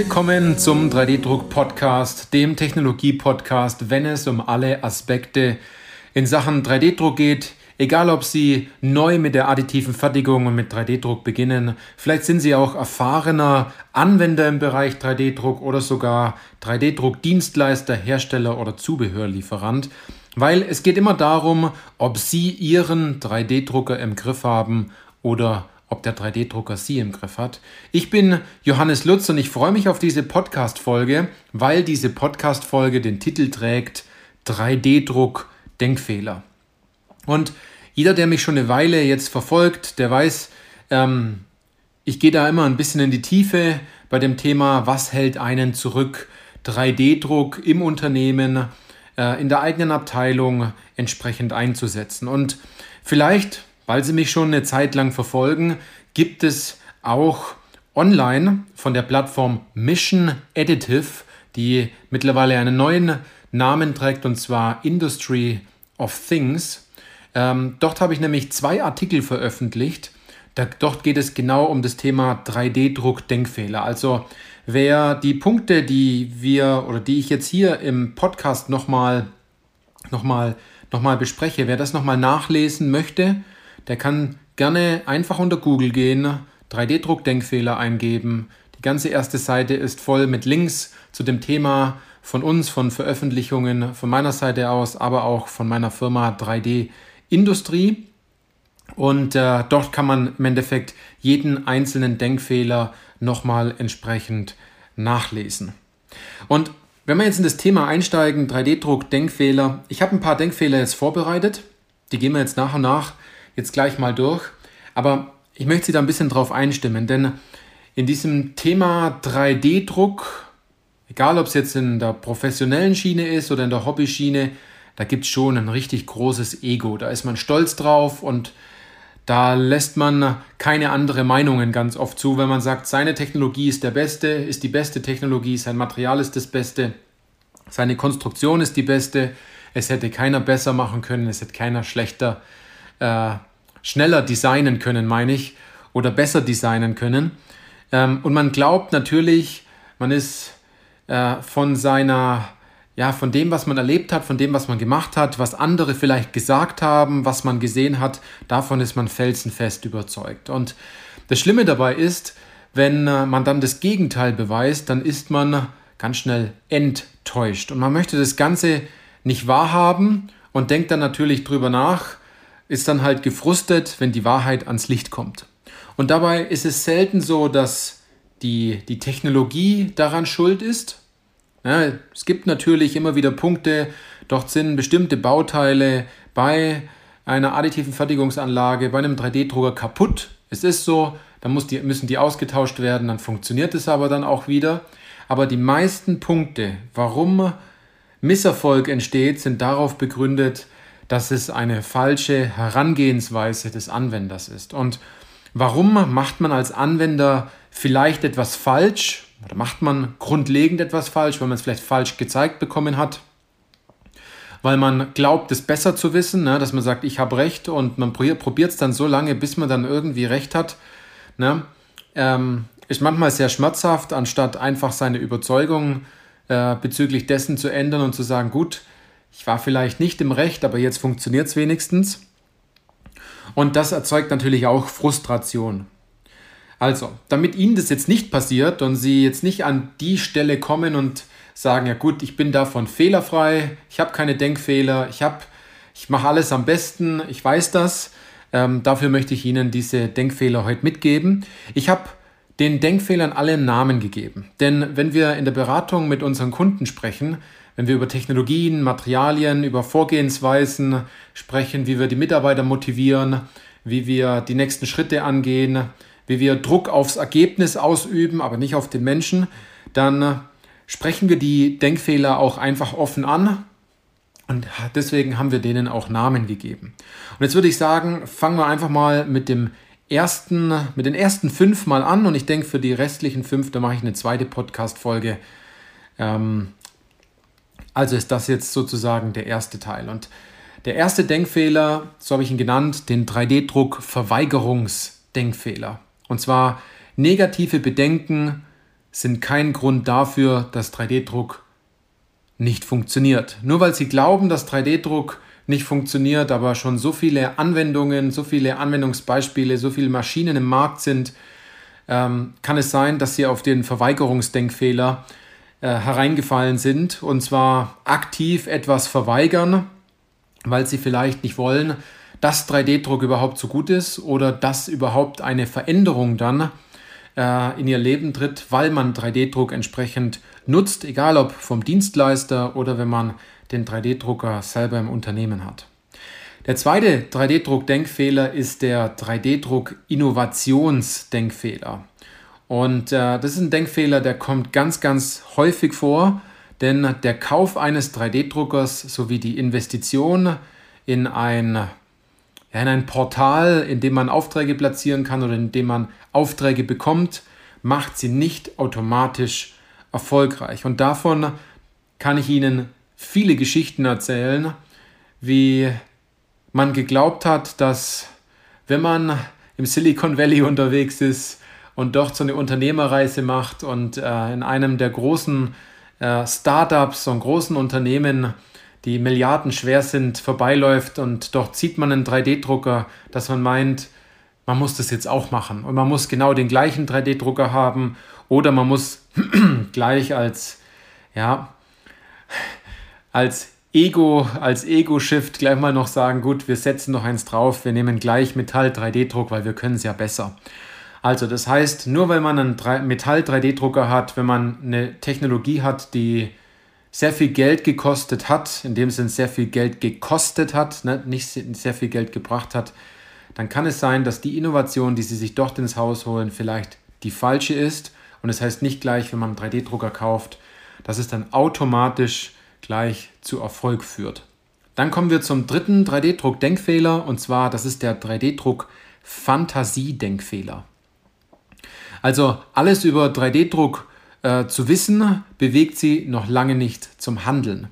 Willkommen zum 3D-Druck-Podcast, dem Technologie-Podcast, wenn es um alle Aspekte in Sachen 3D-Druck geht. Egal, ob Sie neu mit der additiven Fertigung und mit 3D-Druck beginnen, vielleicht sind Sie auch erfahrener Anwender im Bereich 3D-Druck oder sogar 3D-Druck-Dienstleister, Hersteller oder Zubehörlieferant, weil es geht immer darum, ob Sie Ihren 3D-Drucker im Griff haben oder ob der 3D-Drucker Sie im Griff hat. Ich bin Johannes Lutz und ich freue mich auf diese Podcast-Folge, weil diese Podcast-Folge den Titel trägt 3D-Druck Denkfehler. Und jeder, der mich schon eine Weile jetzt verfolgt, der weiß, ähm, ich gehe da immer ein bisschen in die Tiefe bei dem Thema, was hält einen zurück, 3D-Druck im Unternehmen, äh, in der eigenen Abteilung entsprechend einzusetzen. Und vielleicht, weil Sie mich schon eine Zeit lang verfolgen, gibt es auch online von der Plattform Mission Additive, die mittlerweile einen neuen Namen trägt, und zwar Industry of Things. Ähm, dort habe ich nämlich zwei Artikel veröffentlicht. Da, dort geht es genau um das Thema 3D-Druck-Denkfehler. Also wer die Punkte, die wir oder die ich jetzt hier im Podcast nochmal noch mal, noch mal bespreche, wer das nochmal nachlesen möchte, der kann gerne einfach unter Google gehen, 3D-Druck-Denkfehler eingeben. Die ganze erste Seite ist voll mit Links zu dem Thema von uns, von Veröffentlichungen von meiner Seite aus, aber auch von meiner Firma 3D Industrie. Und äh, dort kann man im Endeffekt jeden einzelnen Denkfehler nochmal entsprechend nachlesen. Und wenn wir jetzt in das Thema einsteigen, 3D-Druck, Denkfehler, ich habe ein paar Denkfehler jetzt vorbereitet. Die gehen wir jetzt nach und nach jetzt gleich mal durch. Aber ich möchte Sie da ein bisschen drauf einstimmen, denn in diesem Thema 3D-Druck, egal ob es jetzt in der professionellen Schiene ist oder in der Hobbyschiene, da gibt es schon ein richtig großes Ego. Da ist man stolz drauf und da lässt man keine andere Meinungen ganz oft zu, wenn man sagt, seine Technologie ist der beste, ist die beste Technologie, sein Material ist das Beste, seine Konstruktion ist die beste, es hätte keiner besser machen können, es hätte keiner schlechter, äh, schneller designen können, meine ich, oder besser designen können. Ähm, und man glaubt natürlich, man ist äh, von seiner ja, von dem, was man erlebt hat, von dem, was man gemacht hat, was andere vielleicht gesagt haben, was man gesehen hat, davon ist man felsenfest überzeugt. Und das Schlimme dabei ist, wenn äh, man dann das Gegenteil beweist, dann ist man ganz schnell enttäuscht. Und man möchte das Ganze nicht wahrhaben und denkt dann natürlich drüber nach, ist dann halt gefrustet, wenn die Wahrheit ans Licht kommt. Und dabei ist es selten so, dass die, die Technologie daran schuld ist, ja, es gibt natürlich immer wieder Punkte, dort sind bestimmte Bauteile bei einer additiven Fertigungsanlage, bei einem 3D-Drucker kaputt. Es ist so, dann die, müssen die ausgetauscht werden, dann funktioniert es aber dann auch wieder. Aber die meisten Punkte, warum Misserfolg entsteht, sind darauf begründet, dass es eine falsche Herangehensweise des Anwenders ist. Und warum macht man als Anwender vielleicht etwas falsch, oder macht man grundlegend etwas falsch, weil man es vielleicht falsch gezeigt bekommen hat, weil man glaubt, es besser zu wissen, ne? dass man sagt, ich habe recht und man probiert es dann so lange, bis man dann irgendwie recht hat. Ne? Ähm, ist manchmal sehr schmerzhaft, anstatt einfach seine Überzeugung äh, bezüglich dessen zu ändern und zu sagen, gut, ich war vielleicht nicht im Recht, aber jetzt funktioniert es wenigstens. Und das erzeugt natürlich auch Frustration. Also, damit Ihnen das jetzt nicht passiert und Sie jetzt nicht an die Stelle kommen und sagen, ja gut, ich bin davon fehlerfrei, ich habe keine Denkfehler, ich ich mache alles am besten, ich weiß das. Ähm, dafür möchte ich Ihnen diese Denkfehler heute mitgeben. Ich habe den Denkfehlern alle Namen gegeben. Denn wenn wir in der Beratung mit unseren Kunden sprechen, wenn wir über Technologien, Materialien, über Vorgehensweisen sprechen, wie wir die Mitarbeiter motivieren, wie wir die nächsten Schritte angehen, wie wir Druck aufs Ergebnis ausüben, aber nicht auf den Menschen, dann sprechen wir die Denkfehler auch einfach offen an. Und deswegen haben wir denen auch Namen gegeben. Und jetzt würde ich sagen, fangen wir einfach mal mit dem ersten, mit den ersten fünf mal an. Und ich denke, für die restlichen fünf, da mache ich eine zweite Podcast-Folge. Ähm, also ist das jetzt sozusagen der erste Teil. Und der erste Denkfehler, so habe ich ihn genannt, den 3D-Druck-Verweigerungsdenkfehler. Und zwar negative Bedenken sind kein Grund dafür, dass 3D-Druck nicht funktioniert. Nur weil Sie glauben, dass 3D-Druck nicht funktioniert, aber schon so viele Anwendungen, so viele Anwendungsbeispiele, so viele Maschinen im Markt sind, ähm, kann es sein, dass Sie auf den Verweigerungsdenkfehler äh, hereingefallen sind und zwar aktiv etwas verweigern, weil Sie vielleicht nicht wollen, dass 3D-Druck überhaupt so gut ist oder dass überhaupt eine Veränderung dann äh, in Ihr Leben tritt, weil man 3D-Druck entsprechend nutzt, egal ob vom Dienstleister oder wenn man den 3D-Drucker selber im Unternehmen hat. Der zweite 3D-Druck-Denkfehler ist der 3D-Druck-Innovationsdenkfehler. Und äh, das ist ein Denkfehler, der kommt ganz, ganz häufig vor, denn der Kauf eines 3D-Druckers sowie die Investition in ein in ein Portal, in dem man Aufträge platzieren kann oder in dem man Aufträge bekommt, macht sie nicht automatisch erfolgreich. Und davon kann ich Ihnen viele Geschichten erzählen, wie man geglaubt hat, dass wenn man im Silicon Valley unterwegs ist und dort so eine Unternehmerreise macht und äh, in einem der großen äh, Startups und großen Unternehmen die Milliarden schwer sind, vorbeiläuft und dort sieht man einen 3D-Drucker, dass man meint, man muss das jetzt auch machen und man muss genau den gleichen 3D-Drucker haben oder man muss gleich als, ja, als Ego, als Ego-Shift gleich mal noch sagen, gut, wir setzen noch eins drauf, wir nehmen gleich Metall 3D-Druck, weil wir können es ja besser. Also das heißt, nur weil man einen Metall 3D-Drucker hat, wenn man eine Technologie hat, die sehr viel Geld gekostet hat, in dem Sinn sehr viel Geld gekostet hat, ne, nicht sehr viel Geld gebracht hat, dann kann es sein, dass die Innovation, die Sie sich dort ins Haus holen, vielleicht die falsche ist. Und das heißt nicht gleich, wenn man einen 3D-Drucker kauft, dass es dann automatisch gleich zu Erfolg führt. Dann kommen wir zum dritten 3D-Druck-Denkfehler und zwar, das ist der 3D-Druck-Fantasie-Denkfehler. Also alles über 3D-Druck äh, zu wissen, bewegt sie noch lange nicht zum Handeln.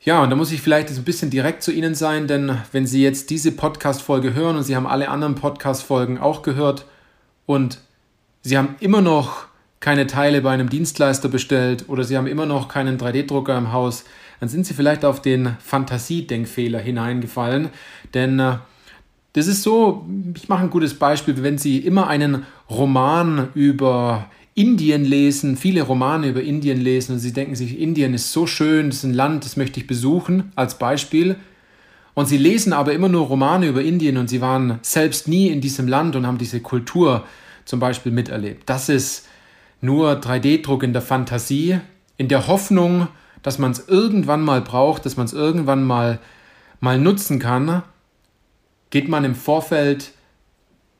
Ja, und da muss ich vielleicht ein bisschen direkt zu Ihnen sein, denn wenn Sie jetzt diese Podcast-Folge hören und Sie haben alle anderen Podcast-Folgen auch gehört und Sie haben immer noch keine Teile bei einem Dienstleister bestellt oder Sie haben immer noch keinen 3D-Drucker im Haus, dann sind Sie vielleicht auf den Fantasiedenkfehler hineingefallen, denn äh, das ist so, ich mache ein gutes Beispiel, wenn Sie immer einen Roman über Indien lesen, viele Romane über Indien lesen und sie denken sich, Indien ist so schön, das ist ein Land, das möchte ich besuchen, als Beispiel. Und sie lesen aber immer nur Romane über Indien und sie waren selbst nie in diesem Land und haben diese Kultur zum Beispiel miterlebt. Das ist nur 3D-Druck in der Fantasie, in der Hoffnung, dass man es irgendwann mal braucht, dass man es irgendwann mal, mal nutzen kann, geht man im Vorfeld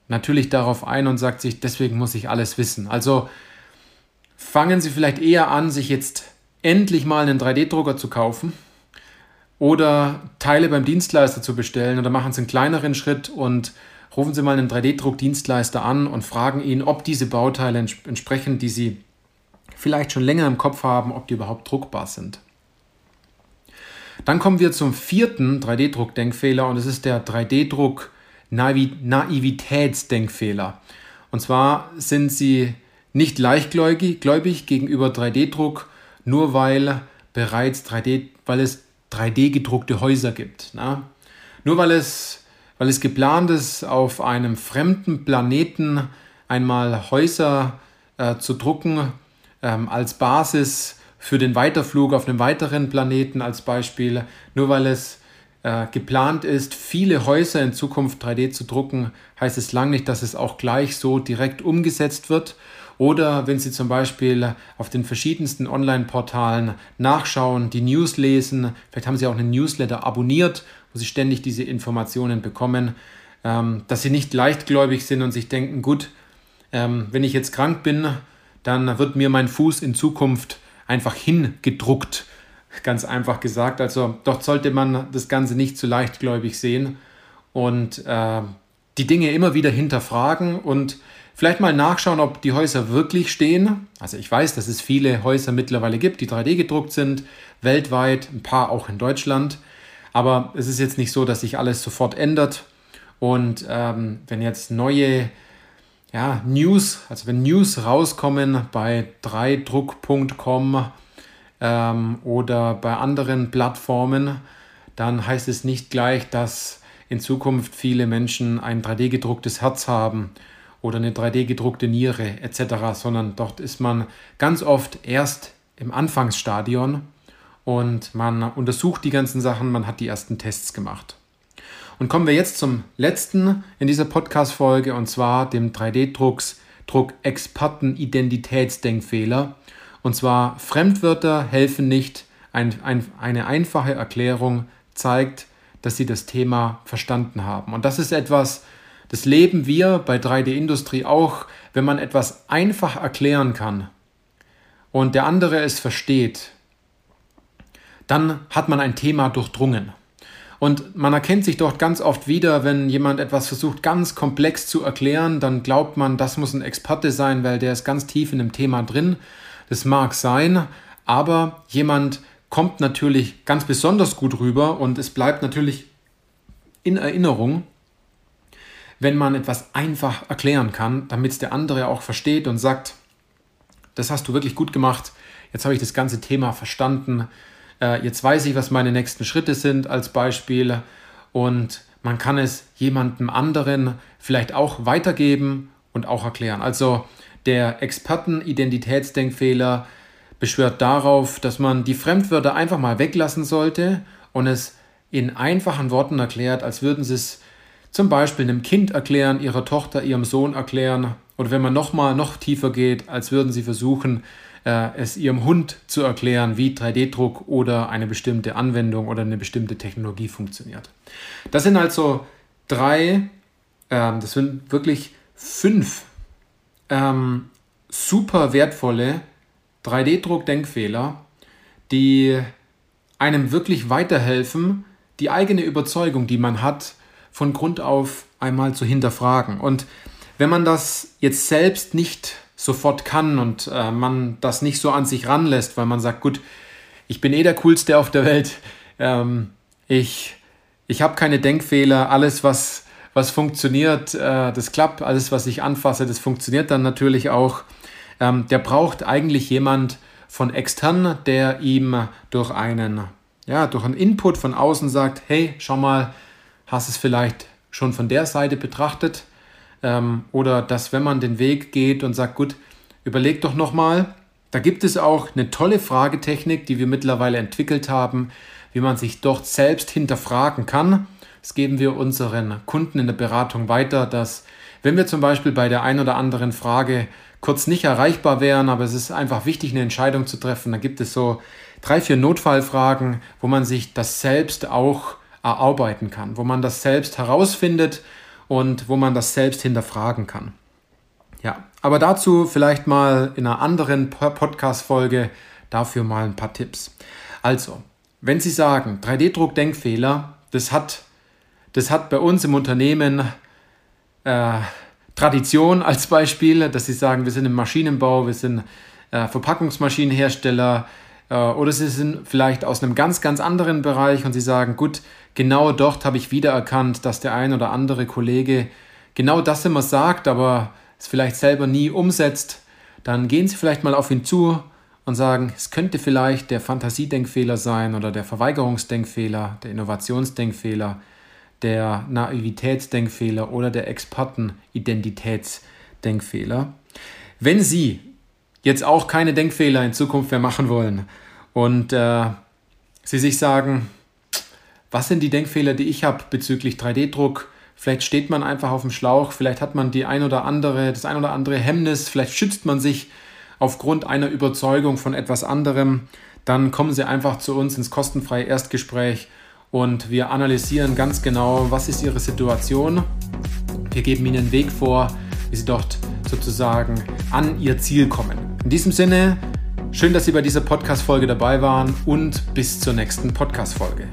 natürlich darauf ein und sagt sich, deswegen muss ich alles wissen. Also fangen Sie vielleicht eher an, sich jetzt endlich mal einen 3D-Drucker zu kaufen oder Teile beim Dienstleister zu bestellen oder machen Sie einen kleineren Schritt und rufen Sie mal einen 3D-Druck-Dienstleister an und fragen ihn, ob diese Bauteile entsprechen, die Sie vielleicht schon länger im Kopf haben, ob die überhaupt druckbar sind. Dann kommen wir zum vierten 3D-Druck-Denkfehler und es ist der 3D-Druck-Naivitätsdenkfehler. Und zwar sind Sie nicht leichtgläubig gegenüber 3D-Druck, nur weil bereits 3D, weil es 3D gedruckte Häuser gibt. Na? Nur weil es, weil es geplant ist, auf einem fremden Planeten einmal Häuser äh, zu drucken, ähm, als Basis für den Weiterflug auf einem weiteren Planeten als Beispiel, nur weil es äh, geplant ist, viele Häuser in Zukunft 3D zu drucken, heißt es lang nicht, dass es auch gleich so direkt umgesetzt wird. Oder wenn Sie zum Beispiel auf den verschiedensten Online-Portalen nachschauen, die News lesen, vielleicht haben Sie auch einen Newsletter abonniert, wo Sie ständig diese Informationen bekommen, ähm, dass Sie nicht leichtgläubig sind und sich denken, gut, ähm, wenn ich jetzt krank bin, dann wird mir mein Fuß in Zukunft einfach hingedruckt. Ganz einfach gesagt. Also dort sollte man das Ganze nicht zu leichtgläubig sehen und äh, die Dinge immer wieder hinterfragen und Vielleicht mal nachschauen, ob die Häuser wirklich stehen. Also ich weiß, dass es viele Häuser mittlerweile gibt, die 3D gedruckt sind, weltweit, ein paar auch in Deutschland. Aber es ist jetzt nicht so, dass sich alles sofort ändert. Und ähm, wenn jetzt neue ja, News, also wenn News rauskommen bei 3druck.com ähm, oder bei anderen Plattformen, dann heißt es nicht gleich, dass in Zukunft viele Menschen ein 3D-gedrucktes Herz haben oder eine 3D-gedruckte Niere etc., sondern dort ist man ganz oft erst im Anfangsstadion und man untersucht die ganzen Sachen, man hat die ersten Tests gemacht. Und kommen wir jetzt zum letzten in dieser Podcast-Folge und zwar dem 3D-Drucks Druck-Experten-Identitätsdenkfehler. Und zwar Fremdwörter helfen nicht. Ein, ein, eine einfache Erklärung zeigt, dass sie das Thema verstanden haben. Und das ist etwas, das leben wir bei 3D-Industrie auch, wenn man etwas einfach erklären kann und der andere es versteht, dann hat man ein Thema durchdrungen. Und man erkennt sich dort ganz oft wieder, wenn jemand etwas versucht, ganz komplex zu erklären, dann glaubt man, das muss ein Experte sein, weil der ist ganz tief in dem Thema drin. Das mag sein, aber jemand kommt natürlich ganz besonders gut rüber und es bleibt natürlich in Erinnerung, wenn man etwas einfach erklären kann, damit es der andere auch versteht und sagt, das hast du wirklich gut gemacht, jetzt habe ich das ganze Thema verstanden, äh, jetzt weiß ich, was meine nächsten Schritte sind als Beispiel und man kann es jemandem anderen vielleicht auch weitergeben und auch erklären. Also der Experten-Identitätsdenkfehler beschwört darauf, dass man die Fremdwörter einfach mal weglassen sollte und es in einfachen Worten erklärt, als würden sie es zum Beispiel einem Kind erklären, ihrer Tochter, ihrem Sohn erklären oder wenn man nochmal noch tiefer geht, als würden sie versuchen, äh, es ihrem Hund zu erklären, wie 3D-Druck oder eine bestimmte Anwendung oder eine bestimmte Technologie funktioniert. Das sind also drei, ähm, das sind wirklich fünf ähm, super wertvolle 3D-Druck-Denkfehler, die einem wirklich weiterhelfen, die eigene Überzeugung, die man hat, von Grund auf einmal zu hinterfragen. Und wenn man das jetzt selbst nicht sofort kann und äh, man das nicht so an sich ranlässt, weil man sagt, gut, ich bin eh der Coolste auf der Welt, ähm, ich, ich habe keine Denkfehler, alles, was, was funktioniert, äh, das klappt, alles, was ich anfasse, das funktioniert dann natürlich auch. Ähm, der braucht eigentlich jemand von extern, der ihm durch einen, ja, durch einen Input von außen sagt, hey, schau mal, hast es vielleicht schon von der Seite betrachtet? Ähm, oder dass, wenn man den Weg geht und sagt, gut, überleg doch nochmal, da gibt es auch eine tolle Fragetechnik, die wir mittlerweile entwickelt haben, wie man sich dort selbst hinterfragen kann. Das geben wir unseren Kunden in der Beratung weiter, dass wenn wir zum Beispiel bei der einen oder anderen Frage kurz nicht erreichbar wären, aber es ist einfach wichtig, eine Entscheidung zu treffen, dann gibt es so drei, vier Notfallfragen, wo man sich das selbst auch erarbeiten kann, wo man das selbst herausfindet und wo man das selbst hinterfragen kann. Ja, aber dazu vielleicht mal in einer anderen Podcast-Folge dafür mal ein paar Tipps. Also, wenn Sie sagen, 3D-Druck-Denkfehler, das hat, das hat bei uns im Unternehmen äh, Tradition als Beispiel, dass Sie sagen, wir sind im Maschinenbau, wir sind äh, Verpackungsmaschinenhersteller oder Sie sind vielleicht aus einem ganz, ganz anderen Bereich und Sie sagen, gut, genau dort habe ich wiedererkannt, dass der ein oder andere Kollege genau das immer sagt, aber es vielleicht selber nie umsetzt, dann gehen Sie vielleicht mal auf ihn zu und sagen, es könnte vielleicht der Fantasiedenkfehler sein oder der Verweigerungsdenkfehler, der Innovationsdenkfehler, der Naivitätsdenkfehler oder der Expertenidentitätsdenkfehler. Wenn Sie jetzt auch keine Denkfehler in Zukunft mehr machen wollen und äh, Sie sich sagen, was sind die Denkfehler, die ich habe bezüglich 3D-Druck? Vielleicht steht man einfach auf dem Schlauch, vielleicht hat man die ein oder andere, das ein oder andere Hemmnis, vielleicht schützt man sich aufgrund einer Überzeugung von etwas anderem. Dann kommen Sie einfach zu uns ins kostenfreie Erstgespräch und wir analysieren ganz genau, was ist Ihre Situation. Wir geben Ihnen einen Weg vor, wie Sie dort sozusagen an Ihr Ziel kommen. In diesem Sinne, schön, dass Sie bei dieser Podcast-Folge dabei waren und bis zur nächsten Podcast-Folge.